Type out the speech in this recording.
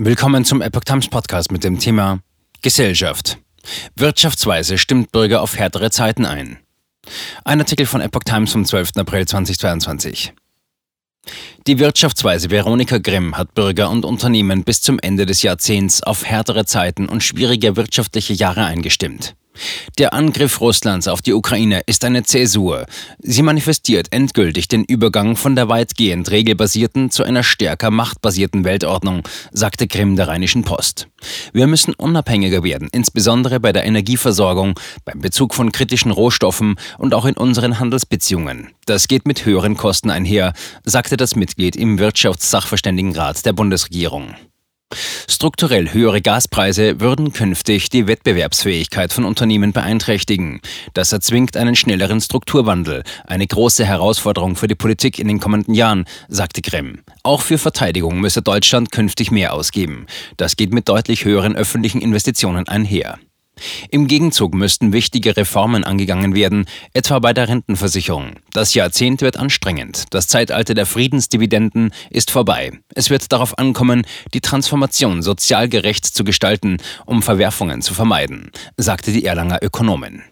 Willkommen zum Epoch Times Podcast mit dem Thema Gesellschaft. Wirtschaftsweise stimmt Bürger auf härtere Zeiten ein. Ein Artikel von Epoch Times vom 12. April 2022. Die Wirtschaftsweise Veronika Grimm hat Bürger und Unternehmen bis zum Ende des Jahrzehnts auf härtere Zeiten und schwierige wirtschaftliche Jahre eingestimmt. Der Angriff Russlands auf die Ukraine ist eine Zäsur. Sie manifestiert endgültig den Übergang von der weitgehend regelbasierten zu einer stärker machtbasierten Weltordnung, sagte Grimm der Rheinischen Post. Wir müssen unabhängiger werden, insbesondere bei der Energieversorgung, beim Bezug von kritischen Rohstoffen und auch in unseren Handelsbeziehungen. Das geht mit höheren Kosten einher, sagte das Mitglied im Wirtschaftssachverständigenrat der Bundesregierung. Strukturell höhere Gaspreise würden künftig die Wettbewerbsfähigkeit von Unternehmen beeinträchtigen. Das erzwingt einen schnelleren Strukturwandel, eine große Herausforderung für die Politik in den kommenden Jahren, sagte Grimm. Auch für Verteidigung müsse Deutschland künftig mehr ausgeben. Das geht mit deutlich höheren öffentlichen Investitionen einher. Im Gegenzug müssten wichtige Reformen angegangen werden, etwa bei der Rentenversicherung. Das Jahrzehnt wird anstrengend. Das Zeitalter der Friedensdividenden ist vorbei. Es wird darauf ankommen, die Transformation sozial gerecht zu gestalten, um Verwerfungen zu vermeiden, sagte die Erlanger Ökonomin.